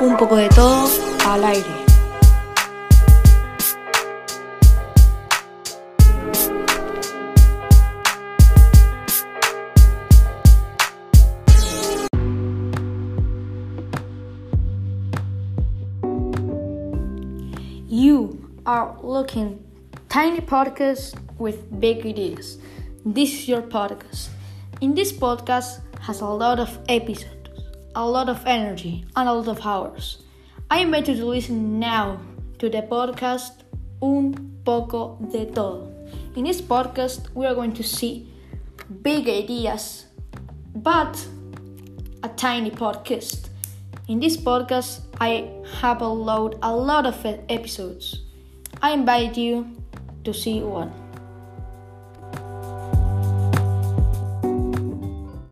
Un poco de todo al aire. You are looking tiny podcast with big ideas. This is your podcast. In this podcast has a lot of episodes, a lot of energy, and a lot of hours. I invite you to listen now to the podcast Un poco de todo. In this podcast, we are going to see big ideas, but a tiny podcast. In this podcast, I have uploaded a lot of episodes. I invite you to see one.